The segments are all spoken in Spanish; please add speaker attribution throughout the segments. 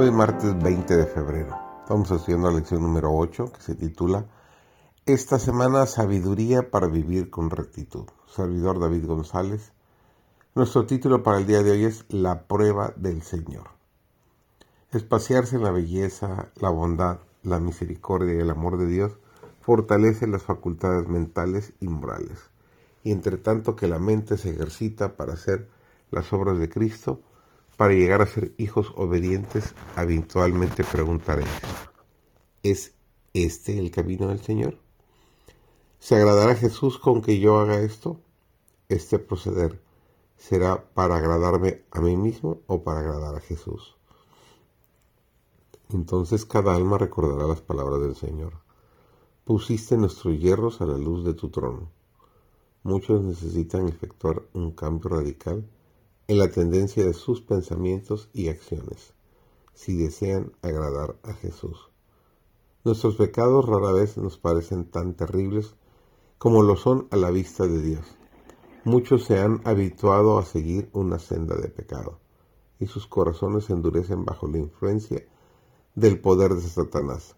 Speaker 1: Hoy es martes 20 de febrero. Estamos estudiando la lección número 8 que se titula Esta semana sabiduría para vivir con rectitud. Servidor David González. Nuestro título para el día de hoy es La prueba del Señor. Espaciarse en la belleza, la bondad, la misericordia y el amor de Dios fortalece las facultades mentales y morales. Y entre tanto que la mente se ejercita para hacer las obras de Cristo, para llegar a ser hijos obedientes, habitualmente preguntaréis, ¿es este el camino del Señor? ¿Se agradará Jesús con que yo haga esto? ¿Este proceder será para agradarme a mí mismo o para agradar a Jesús? Entonces cada alma recordará las palabras del Señor. Pusiste nuestros hierros a la luz de tu trono. Muchos necesitan efectuar un cambio radical en la tendencia de sus pensamientos y acciones, si desean agradar a Jesús. Nuestros pecados rara vez nos parecen tan terribles como lo son a la vista de Dios. Muchos se han habituado a seguir una senda de pecado, y sus corazones se endurecen bajo la influencia del poder de Satanás.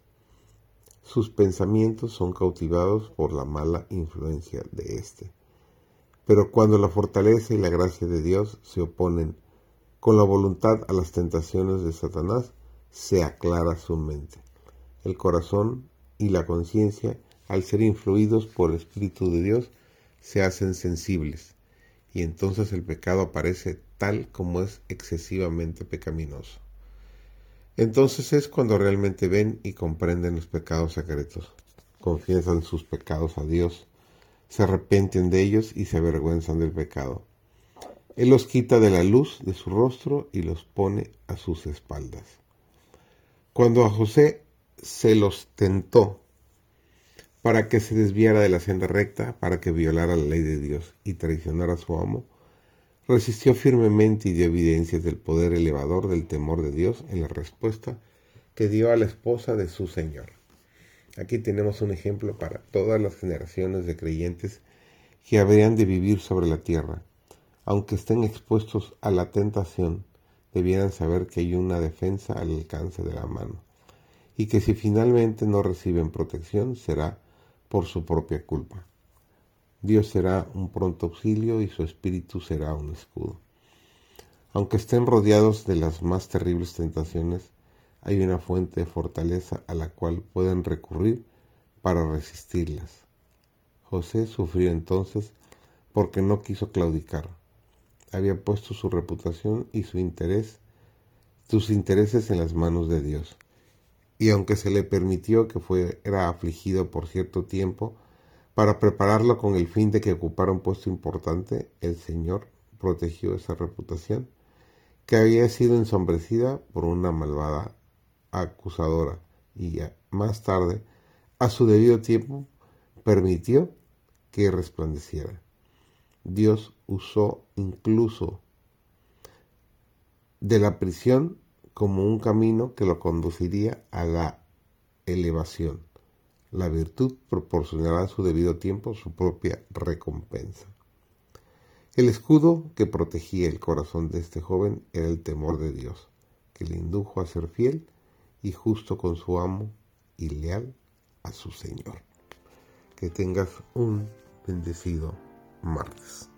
Speaker 1: Sus pensamientos son cautivados por la mala influencia de éste. Pero cuando la fortaleza y la gracia de Dios se oponen con la voluntad a las tentaciones de Satanás, se aclara su mente. El corazón y la conciencia, al ser influidos por el Espíritu de Dios, se hacen sensibles, y entonces el pecado aparece tal como es excesivamente pecaminoso. Entonces es cuando realmente ven y comprenden los pecados secretos, confiesan sus pecados a Dios, se arrepienten de ellos y se avergüenzan del pecado. Él los quita de la luz de su rostro y los pone a sus espaldas. Cuando a José se los tentó para que se desviara de la senda recta, para que violara la ley de Dios y traicionara a su amo, resistió firmemente y dio evidencias del poder elevador del temor de Dios en la respuesta que dio a la esposa de su Señor. Aquí tenemos un ejemplo para todas las generaciones de creyentes que habrían de vivir sobre la tierra. Aunque estén expuestos a la tentación, debieran saber que hay una defensa al alcance de la mano, y que si finalmente no reciben protección será por su propia culpa. Dios será un pronto auxilio y su espíritu será un escudo. Aunque estén rodeados de las más terribles tentaciones, hay una fuente de fortaleza a la cual pueden recurrir para resistirlas. José sufrió entonces porque no quiso claudicar. Había puesto su reputación y su interés, sus intereses en las manos de Dios. Y aunque se le permitió que fuera afligido por cierto tiempo, para prepararlo con el fin de que ocupara un puesto importante, el Señor protegió esa reputación, que había sido ensombrecida por una malvada acusadora, y más tarde, a su debido tiempo, permitió que resplandeciera. Dios usó incluso de la prisión como un camino que lo conduciría a la elevación. La virtud proporcionará a su debido tiempo su propia recompensa. El escudo que protegía el corazón de este joven era el temor de Dios, que le indujo a ser fiel y justo con su amo y leal a su Señor. Que tengas un bendecido martes.